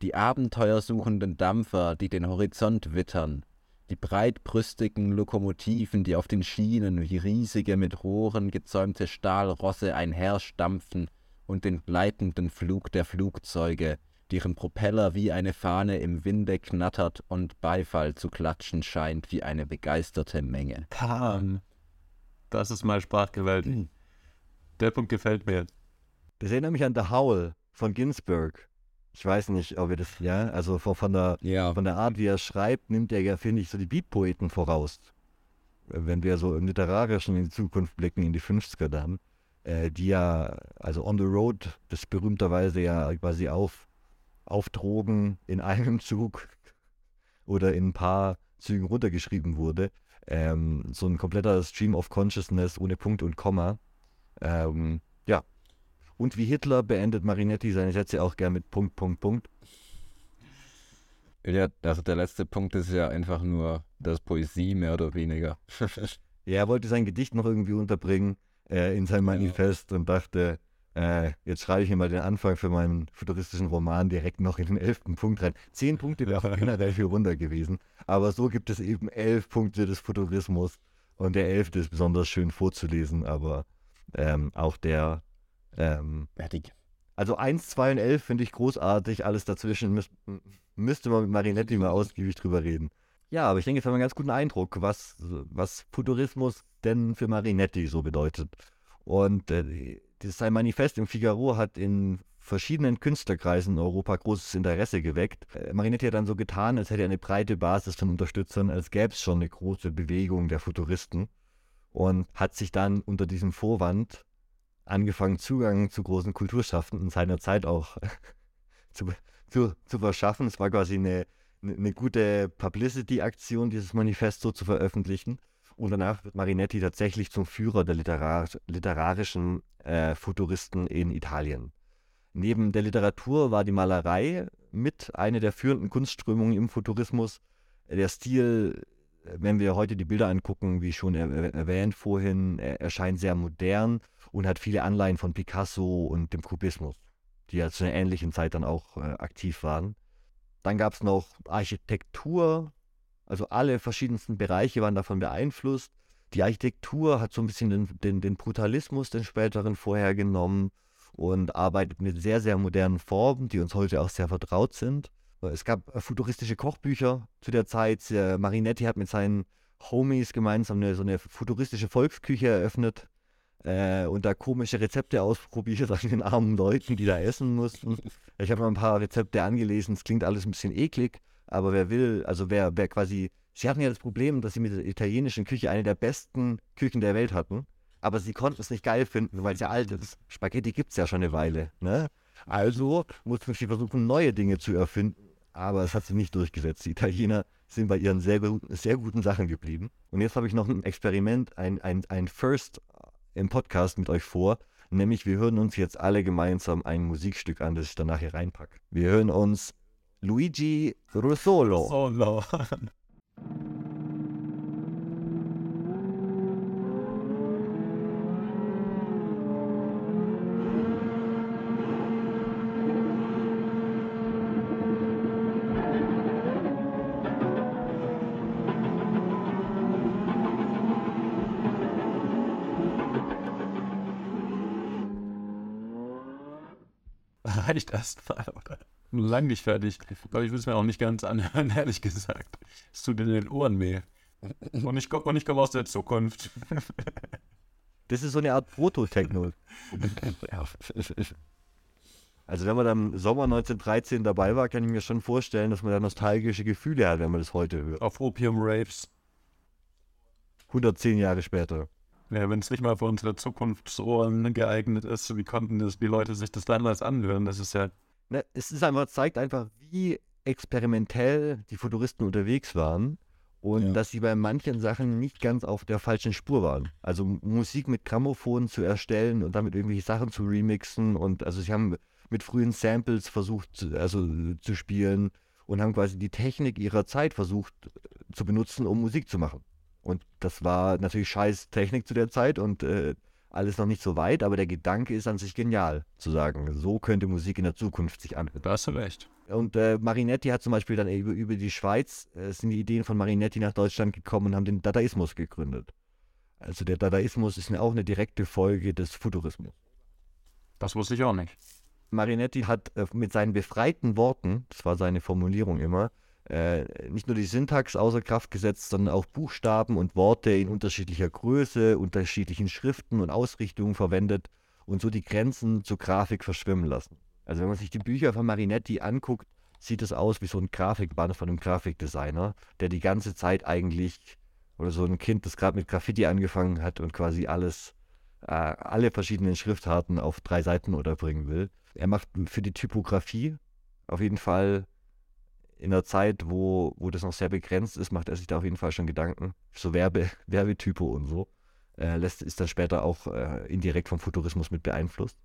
die abenteuersuchenden Dampfer, die den Horizont wittern, die breitbrüstigen Lokomotiven, die auf den Schienen wie riesige mit Rohren gezäumte Stahlrosse einherstampfen und den gleitenden Flug der Flugzeuge, deren Propeller wie eine Fahne im Winde knattert und Beifall zu klatschen scheint wie eine begeisterte Menge. Pan. Das ist mal Sprachgewalt. Der Punkt gefällt mir. Das erinnert mich an The Howl von Ginsberg. Ich weiß nicht, ob ihr das, ja, also von, von, der, Ja, von der Art, wie er schreibt, nimmt er ja, finde ich, so die Beatpoeten voraus. Wenn wir so im Literarischen in die Zukunft blicken, in die 50er dann, äh, die ja, also On the Road, das berühmterweise ja quasi auf, auf Drogen in einem Zug oder in ein paar Zügen runtergeschrieben wurde. Ähm, so ein kompletter Stream of Consciousness ohne Punkt und Komma. Ähm, ja. Und wie Hitler beendet Marinetti seine Sätze auch gern mit Punkt, Punkt, Punkt. ja, also der letzte Punkt ist ja einfach nur das Poesie, mehr oder weniger. Ja, er wollte sein Gedicht noch irgendwie unterbringen äh, in sein Manifest und dachte, äh, jetzt schreibe ich hier mal den Anfang für meinen futuristischen Roman direkt noch in den elften Punkt rein. Zehn Punkte wäre auch generell viel runter gewesen. Aber so gibt es eben elf Punkte des Futurismus. Und der elfte ist besonders schön vorzulesen, aber ähm, auch der, ähm, die, also 1, 2 und 11 finde ich großartig. Alles dazwischen müß, müsste man mit Marinetti mal ausgiebig drüber reden. Ja, aber ich denke, jetzt haben wir einen ganz guten Eindruck, was, was Futurismus denn für Marinetti so bedeutet. Und äh, sein Manifest im Figaro hat in verschiedenen Künstlerkreisen in Europa großes Interesse geweckt. Äh, Marinetti hat dann so getan, als hätte er eine breite Basis von Unterstützern, als gäbe es schon eine große Bewegung der Futuristen und hat sich dann unter diesem Vorwand angefangen, Zugang zu großen Kulturschaffenden seiner Zeit auch zu, zu, zu verschaffen. Es war quasi eine, eine gute Publicity-Aktion, dieses Manifest so zu veröffentlichen. Und danach wird Marinetti tatsächlich zum Führer der Literar literarischen äh, Futuristen in Italien. Neben der Literatur war die Malerei mit eine der führenden Kunstströmungen im Futurismus. Der Stil, wenn wir heute die Bilder angucken, wie schon er erwähnt vorhin, er erscheint sehr modern und hat viele Anleihen von Picasso und dem Kubismus, die ja zu einer ähnlichen Zeit dann auch äh, aktiv waren. Dann gab es noch Architektur, also alle verschiedensten Bereiche waren davon beeinflusst. Die Architektur hat so ein bisschen den, den, den Brutalismus, den späteren, vorhergenommen und arbeitet mit sehr, sehr modernen Formen, die uns heute auch sehr vertraut sind. Es gab äh, futuristische Kochbücher zu der Zeit. Äh, Marinetti hat mit seinen Homies gemeinsam eine, so eine futuristische Volksküche eröffnet äh, und da komische Rezepte ausprobiert an den armen Leuten, die da essen mussten. Ich habe mal ein paar Rezepte angelesen, es klingt alles ein bisschen eklig, aber wer will, also wer, wer quasi, sie hatten ja das Problem, dass sie mit der italienischen Küche eine der besten Küchen der Welt hatten, aber sie konnten es nicht geil finden, weil es ja alt ist. Spaghetti gibt es ja schon eine Weile, ne? Also mussten sie versuchen, neue Dinge zu erfinden, aber es hat sich nicht durchgesetzt. Die Italiener sind bei ihren sehr, guten- sehr guten Sachen geblieben. Und jetzt habe ich noch ein Experiment, ein, ein, ein First im Podcast mit euch vor. Nämlich, wir hören uns jetzt alle gemeinsam ein Musikstück an, das ich danach hier reinpacke. Wir hören uns Luigi Russolo. Solo. Reicht erstmal, oder? Lang nicht fertig. Aber ich will es mir auch nicht ganz anhören, ehrlich gesagt. Es tut in den Ohren weh. Und ich komme ich komm aus der Zukunft. Das ist so eine Art Proto-Techno. Also wenn man dann im Sommer 1913 dabei war, kann ich mir schon vorstellen, dass man da nostalgische Gefühle hat, wenn man das heute hört. Auf Opium Rapes. 110 Jahre später. Ja, wenn es nicht mal für unsere Zukunftsohren geeignet ist, wie konnten das die Leute sich das damals anhören? Das ist ja Ne, es ist einfach, zeigt einfach, wie experimentell die Futuristen unterwegs waren und Ja. dass sie bei manchen Sachen nicht ganz auf der falschen Spur waren. Also Musik mit Grammophon zu erstellen und damit irgendwelche Sachen zu remixen und also sie haben mit frühen Samples versucht, zu- also zu spielen und haben quasi die Technik ihrer Zeit versucht äh, zu benutzen, um Musik zu machen. Und das war natürlich scheiß Technik zu der Zeit und äh, alles noch nicht so weit, aber der Gedanke ist an sich genial, zu sagen, so könnte Musik in der Zukunft sich anhören. Da hast du recht. Und äh, Marinetti hat zum Beispiel dann über, über die Schweiz, äh, sind die Ideen von Marinetti nach Deutschland gekommen und haben den Dadaismus gegründet. Also der Dadaismus ist auch eine direkte Folge des Futurismus. Das wusste ich auch nicht. Marinetti hat äh, mit seinen befreiten Worten, das war seine Formulierung immer, äh, nicht nur die Syntax außer Kraft gesetzt, sondern auch Buchstaben und Worte in unterschiedlicher Größe, unterschiedlichen Schriften und Ausrichtungen verwendet und so die Grenzen zur Grafik verschwimmen lassen. Also wenn man sich die Bücher von Marinetti anguckt, sieht es aus wie so ein Grafikband von einem Grafikdesigner, der die ganze Zeit eigentlich, oder so ein Kind, das gerade mit Graffiti angefangen hat und quasi alles, äh, alle verschiedenen Schriftarten auf drei Seiten unterbringen will. Er macht für die Typografie auf jeden Fall in einer Zeit, wo, wo das noch sehr begrenzt ist, macht er sich da auf jeden Fall schon Gedanken. So Werbe, Werbetypo und so. Äh, lässt, ist dann später auch äh, indirekt vom Futurismus mit beeinflusst.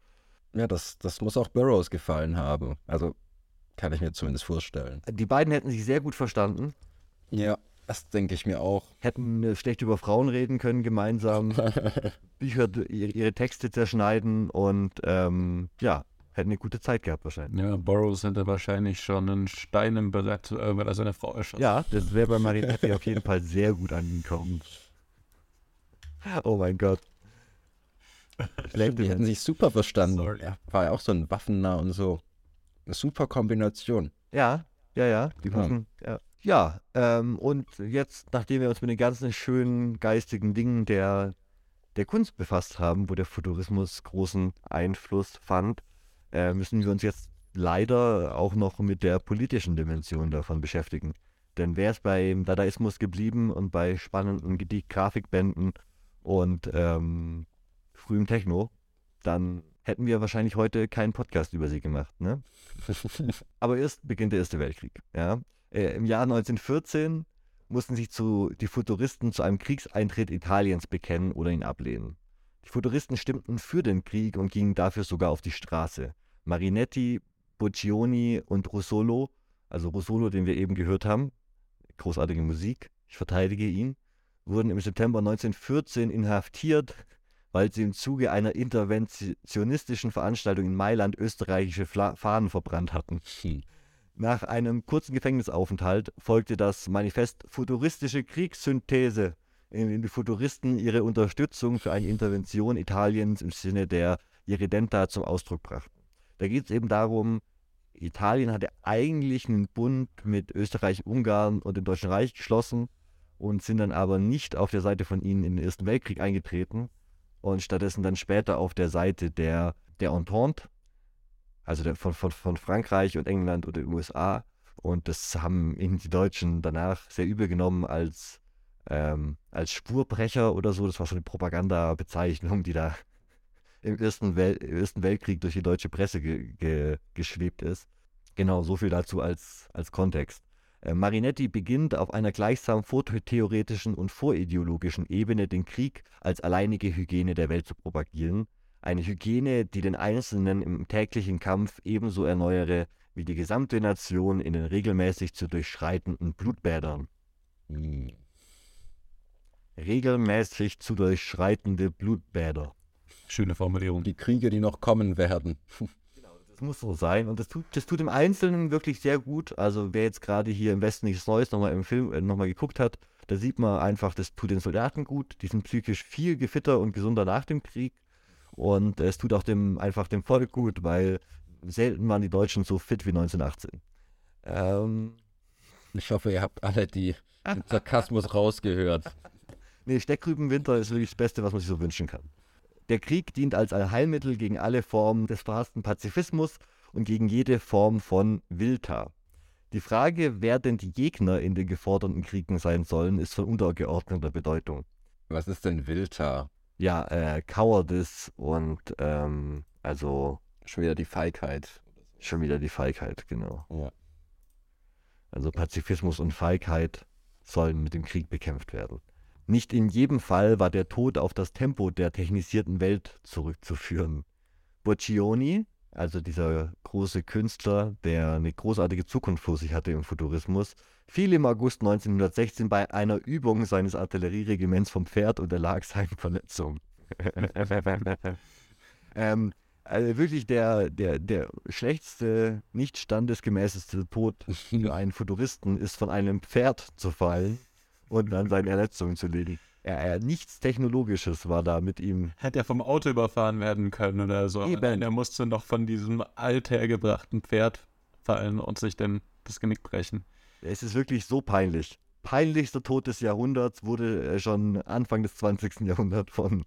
Ja, das, das muss auch Burroughs gefallen haben. Also kann ich mir zumindest vorstellen. Die beiden hätten sich sehr gut verstanden. Ja, das denke ich mir auch. Hätten äh, schlecht über Frauen reden können gemeinsam, Bücher, ihre Texte zerschneiden und ähm, ja, hätten eine gute Zeit gehabt wahrscheinlich. Ja, Burroughs hätte wahrscheinlich schon einen Stein im Brett, äh, weil er seine Frau erschossen Ja, das wäre bei Marinetti auf jeden Fall sehr gut angekommen. Oh mein Gott. Stimmt, die hätten sich super verstanden. Sorry. Ja, war ja auch so ein Waffennah und so. Eine super Kombination. Ja, ja, ja. Die Waffen, ja. Ja, ähm, und jetzt, nachdem wir uns mit den ganzen schönen geistigen Dingen der, der Kunst befasst haben, wo der Futurismus großen Einfluss fand, äh, müssen wir uns jetzt leider auch noch mit der politischen Dimension davon beschäftigen. Denn wäre es beim Dadaismus geblieben und bei spannenden Grafikbänden und ähm, frühem Techno, dann hätten wir wahrscheinlich heute keinen Podcast über sie gemacht. Ne? Aber erst beginnt der Erste Weltkrieg. Ja? Äh, Im Jahr 1914 mussten sich zu, die Futuristen zu einem Kriegseintritt Italiens bekennen oder ihn ablehnen. Die Futuristen stimmten für den Krieg und gingen dafür sogar auf die Straße. Marinetti, Boccioni und Russolo, also Russolo, den wir eben gehört haben, großartige Musik, ich verteidige ihn, wurden im September 1914 inhaftiert, weil sie im Zuge einer interventionistischen Veranstaltung in Mailand österreichische Fla Fahnen verbrannt hatten. Hm. Nach einem kurzen Gefängnisaufenthalt folgte das Manifest Futuristische Kriegssynthese, die Futuristen ihre Unterstützung für eine Intervention Italiens im Sinne der Irredenta zum Ausdruck brachten. Da geht es eben darum, Italien hatte eigentlich einen Bund mit Österreich, Ungarn und dem Deutschen Reich geschlossen und sind dann aber nicht auf der Seite von ihnen in den Ersten Weltkrieg eingetreten und stattdessen dann später auf der Seite der, der Entente, also der, von, von, von Frankreich und England und den USA. Und das haben ihnen die Deutschen danach sehr übel genommen als, ähm, als Spurbrecher oder so. Das war so eine Propagandabezeichnung, die da im Ersten, Wel Ersten Weltkrieg durch die deutsche Presse ge ge geschwebt ist. Genau, so viel dazu als, als Kontext. Äh, Marinetti beginnt auf einer gleichsam vortheoretischen und vorideologischen Ebene den Krieg als alleinige Hygiene der Welt zu propagieren. Eine Hygiene, die den Einzelnen im täglichen Kampf ebenso erneuere wie die gesamte Nation in den regelmäßig zu durchschreitenden Blutbädern. Hm. Regelmäßig zu durchschreitende Blutbäder. Schöne Formulierung. Die Kriege, die noch kommen werden. Genau, das muss so sein. Und das tut, das tut im Einzelnen wirklich sehr gut. Also wer jetzt gerade hier im Westen nichts Neues nochmal im Film äh, nochmal geguckt hat, da sieht man einfach, das tut den Soldaten gut. Die sind psychisch viel gefitter und gesunder nach dem Krieg. Und es tut auch dem einfach dem Volk gut, weil selten waren die Deutschen so fit wie 1918. Ähm, ich hoffe, ihr habt alle die den Sarkasmus rausgehört. Nee, Steckrübenwinter ist wirklich das Beste, was man sich so wünschen kann. Der Krieg dient als Allheilmittel gegen alle Formen des verhassten Pazifismus und gegen jede Form von Wilta. Die Frage, wer denn die Gegner in den geforderten Kriegen sein sollen, ist von untergeordneter Bedeutung. Was ist denn Wilta? Ja, äh, Cowardice und ähm, also. Schon wieder die Feigheit. Schon wieder die Feigheit, genau. Ja. Also Pazifismus und Feigheit sollen mit dem Krieg bekämpft werden. Nicht in jedem Fall war der Tod auf das Tempo der technisierten Welt zurückzuführen. Boccioni, also dieser große Künstler, der eine großartige Zukunft vor sich hatte im Futurismus, fiel im August 1916 bei einer Übung seines Artillerieregiments vom Pferd und erlag seinen Verletzungen. ähm, also wirklich der, der, der schlechteste, nicht standesgemäßeste Tod für einen Futuristen ist von einem Pferd zu fallen und dann seine Ersetzungen zu legen. er, er, nichts Technologisches war da mit ihm. Hätte er vom Auto überfahren werden können oder so. Eben. Er musste noch von diesem althergebrachten Pferd fallen und sich dann das Genick brechen. Es ist wirklich so peinlich. Peinlichster Tod des Jahrhunderts wurde schon Anfang des 20. Jahrhunderts von,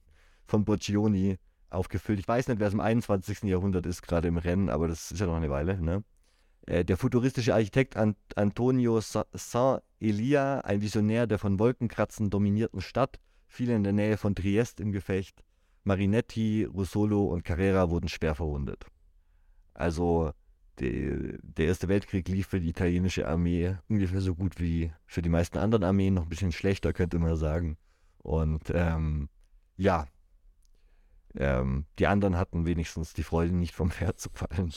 von Boccioni aufgefüllt. Ich weiß nicht, wer es im 21. Jahrhundert ist, gerade im Rennen, aber das ist ja noch eine Weile. Ne? Äh, der futuristische Architekt Antonio Saint-Elia, ein Visionär der von Wolkenkratzen dominierten Stadt, fiel in der Nähe von Triest im Gefecht. Marinetti, Russolo und Carrera wurden schwer verwundet. Also die, der Erste Weltkrieg lief für die italienische Armee ungefähr so gut wie für die meisten anderen Armeen, noch ein bisschen schlechter, könnte man sagen. Und ähm, ja, ähm, die anderen hatten wenigstens die Freude, nicht vom Pferd zu fallen.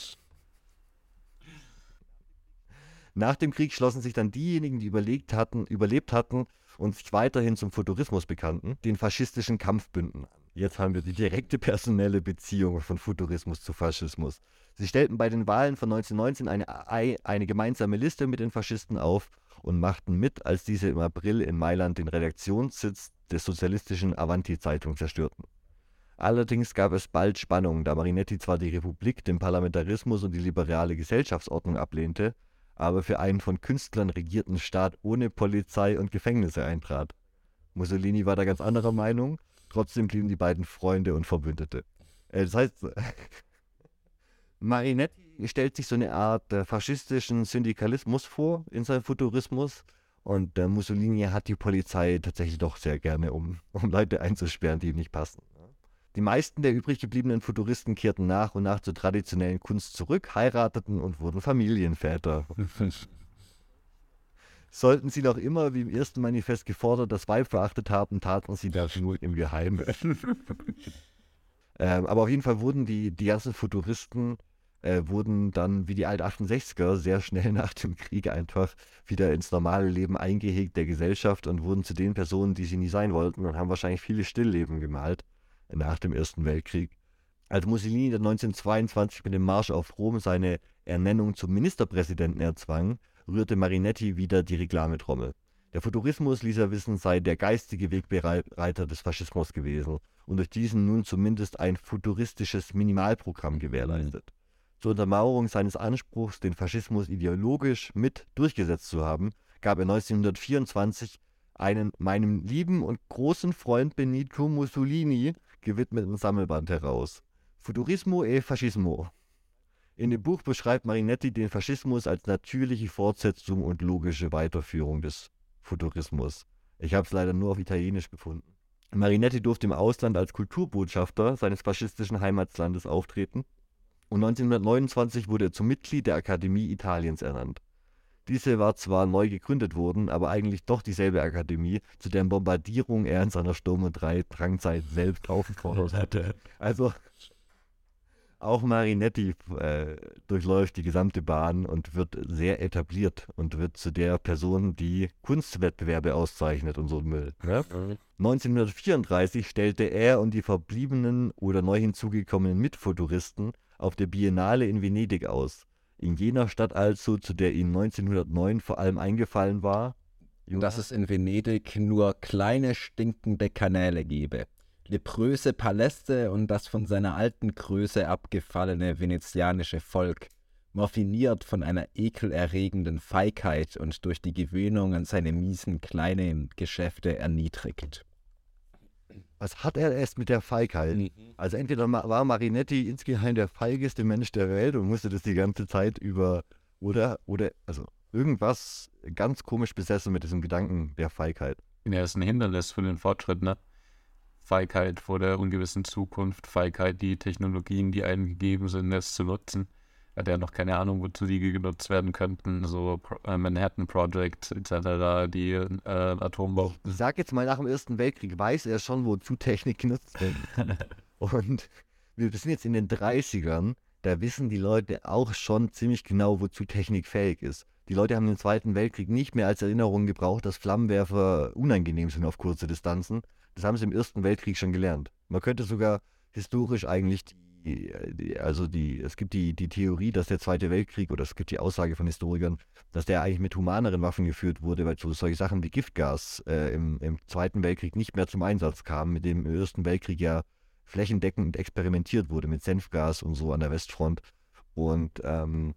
Nach dem Krieg schlossen sich dann diejenigen, die überlegt hatten, überlebt hatten und sich weiterhin zum Futurismus bekannten, den faschistischen Kampfbünden an. Jetzt haben wir die direkte personelle Beziehung von Futurismus zu Faschismus. Sie stellten bei den Wahlen von 1919 eine, eine gemeinsame Liste mit den Faschisten auf und machten mit, als diese im April in Mailand den Redaktionssitz des sozialistischen Avanti-Zeitung zerstörten. Allerdings gab es bald Spannungen, da Marinetti zwar die Republik, den Parlamentarismus und die liberale Gesellschaftsordnung ablehnte, aber für einen von Künstlern regierten Staat ohne Polizei und Gefängnisse eintrat. Mussolini war da ganz anderer Meinung, trotzdem blieben die beiden Freunde und Verbündete. Äh, das heißt, Marinetti stellt sich so eine Art äh, faschistischen Syndikalismus vor in seinem Futurismus und äh, Mussolini hat die Polizei tatsächlich doch sehr gerne, um, um Leute einzusperren, die ihm nicht passen. Die meisten der übrig gebliebenen Futuristen kehrten nach und nach zur traditionellen Kunst zurück, heirateten und wurden Familienväter. Sollten sie noch immer, wie im ersten Manifest gefordert, das Weib verachtet haben, taten sie das nur im Geheimen. ähm, aber auf jeden Fall wurden die, die ganzen Futuristen äh, wurden dann wie die Alt-68er sehr schnell nach dem Krieg einfach wieder ins normale Leben eingehegt der Gesellschaft und wurden zu den Personen, die sie nie sein wollten und haben wahrscheinlich viele Stillleben gemalt nach dem Ersten Weltkrieg. Als Mussolini 1922 mit dem Marsch auf Rom seine Ernennung zum Ministerpräsidenten erzwang, rührte Marinetti wieder die Reklametrommel. Der Futurismus, ließ er wissen, sei der geistige Wegbereiter des Faschismus gewesen und durch diesen nun zumindest ein futuristisches Minimalprogramm gewährleistet. Zur Untermauerung seines Anspruchs, den Faschismus ideologisch mit durchgesetzt zu haben, gab er 1924 einen meinem lieben und großen Freund Benito Mussolini gewidmeten Sammelband heraus. Futurismo e Fascismo. In dem Buch beschreibt Marinetti den Faschismus als natürliche Fortsetzung und logische Weiterführung des Futurismus. Ich habe es leider nur auf Italienisch gefunden. Marinetti durfte im Ausland als Kulturbotschafter seines faschistischen Heimatlandes auftreten und 1929 wurde er zum Mitglied der Akademie Italiens ernannt. Diese war zwar neu gegründet worden, aber eigentlich doch dieselbe Akademie, zu deren Bombardierung er in seiner Sturm- und Drangzeit selbst aufgefordert hatte. Also auch Marinetti äh, durchläuft die gesamte Bahn und wird sehr etabliert und wird zu der Person, die Kunstwettbewerbe auszeichnet und so Müll. Ne? Mhm. 1934 stellte er und die verbliebenen oder neu hinzugekommenen Mitfuturisten auf der Biennale in Venedig aus in jener Stadt also, zu der ihm 1909 vor allem eingefallen war, dass es in Venedig nur kleine stinkende Kanäle gebe, lepröse Paläste und das von seiner alten Größe abgefallene venezianische Volk, morphiniert von einer ekelerregenden Feigheit und durch die Gewöhnung an seine miesen kleinen Geschäfte erniedrigt was hat er erst mit der Feigheit? Mhm. Also entweder war Marinetti insgeheim der feigeste Mensch der Welt und musste das die ganze Zeit über, oder, oder, also irgendwas ganz komisch besessen mit diesem Gedanken der Feigheit. Ja, ist ein Hindernis für den Fortschritt, ne? Feigheit vor der ungewissen Zukunft, Feigheit, die Technologien, die einem gegeben sind, es zu nutzen hat er noch keine Ahnung, wozu die genutzt werden könnten, so äh, Manhattan Project etc., die äh, Atombau. Ich sag jetzt mal, nach dem Ersten Weltkrieg weiß er schon, wozu Technik genutzt wird. Und wir sind jetzt in den 30ern, da wissen die Leute auch schon ziemlich genau, wozu Technik fähig ist. Die Leute haben den Zweiten Weltkrieg nicht mehr als Erinnerung gebraucht, dass Flammenwerfer unangenehm sind auf kurze Distanzen. Das haben sie im Ersten Weltkrieg schon gelernt. Man könnte sogar historisch eigentlich die die, also die, es gibt die, die Theorie, dass der Zweite Weltkrieg, oder es gibt die Aussage von Historikern, dass der eigentlich mit humaneren Waffen geführt wurde, weil so solche Sachen wie Giftgas äh, im, im Zweiten Weltkrieg nicht mehr zum Einsatz kamen, mit dem im Ersten Weltkrieg ja flächendeckend experimentiert wurde mit Senfgas und so an der Westfront. Und ähm,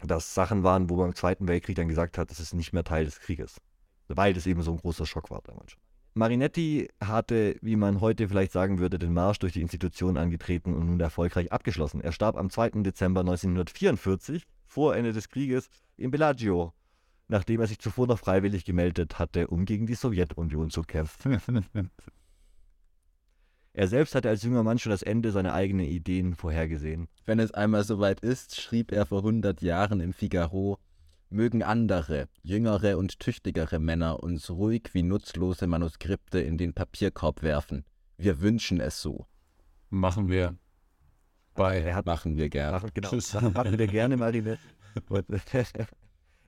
das Sachen waren, wo man im Zweiten Weltkrieg dann gesagt hat, das ist nicht mehr Teil des Krieges. Weil das eben so ein großer Schock war damals schon. Marinetti hatte, wie man heute vielleicht sagen würde, den Marsch durch die Institution angetreten und nun erfolgreich abgeschlossen. Er starb am 2. Dezember 1944, vor Ende des Krieges, in Bellagio, nachdem er sich zuvor noch freiwillig gemeldet hatte, um gegen die Sowjetunion zu kämpfen. er selbst hatte als junger Mann schon das Ende seiner eigenen Ideen vorhergesehen. Wenn es einmal soweit ist, schrieb er vor 100 Jahren im Figaro, mögen andere, jüngere und tüchtigere Männer uns ruhig wie nutzlose Manuskripte in den Papierkorb werfen. Wir wünschen es so. Machen wir. Bei. Er hat, machen wir gerne. Machen, genau. machen wir gerne, Marine.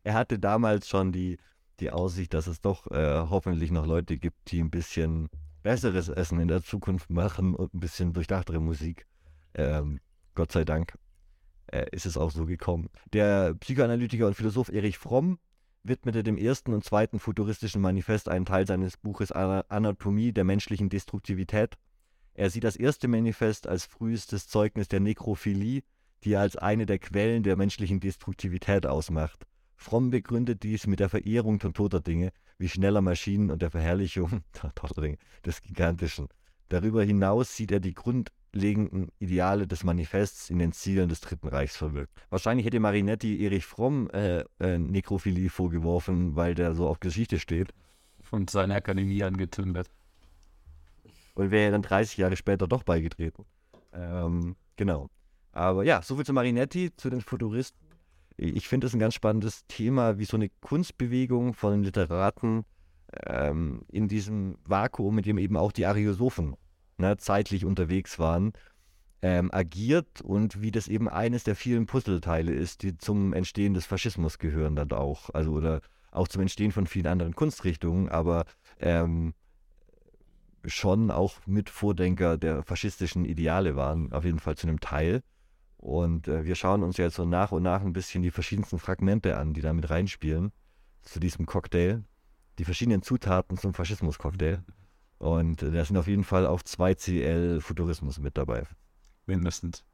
er hatte damals schon die, die Aussicht, dass es doch äh, hoffentlich noch Leute gibt, die ein bisschen besseres Essen in der Zukunft machen und ein bisschen durchdachtere Musik. Ähm, Gott sei Dank äh, ist es auch so gekommen. Der Psychoanalytiker und Philosoph Erich Fromm widmete dem ersten und zweiten futuristischen Manifest einen Teil seines Buches Anatomie der menschlichen Destruktivität. Er sieht das erste Manifest als frühestes Zeugnis der Nekrophilie, die er als eine der Quellen der menschlichen Destruktivität ausmacht. Fromm begründet dies mit der Verehrung von toter Dinge, wie schneller Maschinen und der Verherrlichung des Gigantischen. Darüber hinaus sieht er die Grund grundlegenden Ideale des Manifests in den Zielen des Dritten Reichs verwirkt. Wahrscheinlich hätte Marinetti Erich Fromm äh, äh, Nekrophilie vorgeworfen, weil der so auf Geschichte steht. Von seiner Akademie angetündert. Und wäre dann 30 Jahre später doch beigetreten. Ähm, genau. Aber ja, soviel zu Marinetti, zu den Futuristen. Ich finde es ein ganz spannendes Thema, wie so eine Kunstbewegung von Literaten ähm, in diesem Vakuum, mit dem eben auch die Ariosophen ne, zeitlich unterwegs waren, ähm, agiert und wie das eben eines der vielen Puzzleteile ist, die zum Entstehen des Faschismus gehören dann auch. Also oder auch zum Entstehen von vielen anderen Kunstrichtungen, aber ähm, schon auch mit Vordenker der faschistischen Ideale waren, auf jeden Fall zu einem Teil. Und äh, wir schauen uns jetzt so nach und nach ein bisschen die verschiedensten Fragmente an, die da mit reinspielen, zu diesem Cocktail. Die verschiedenen Zutaten zum Faschismus-Cocktail. Und da sind auf jeden Fall auch zwei CL Futurismus mit dabei. Mindestens.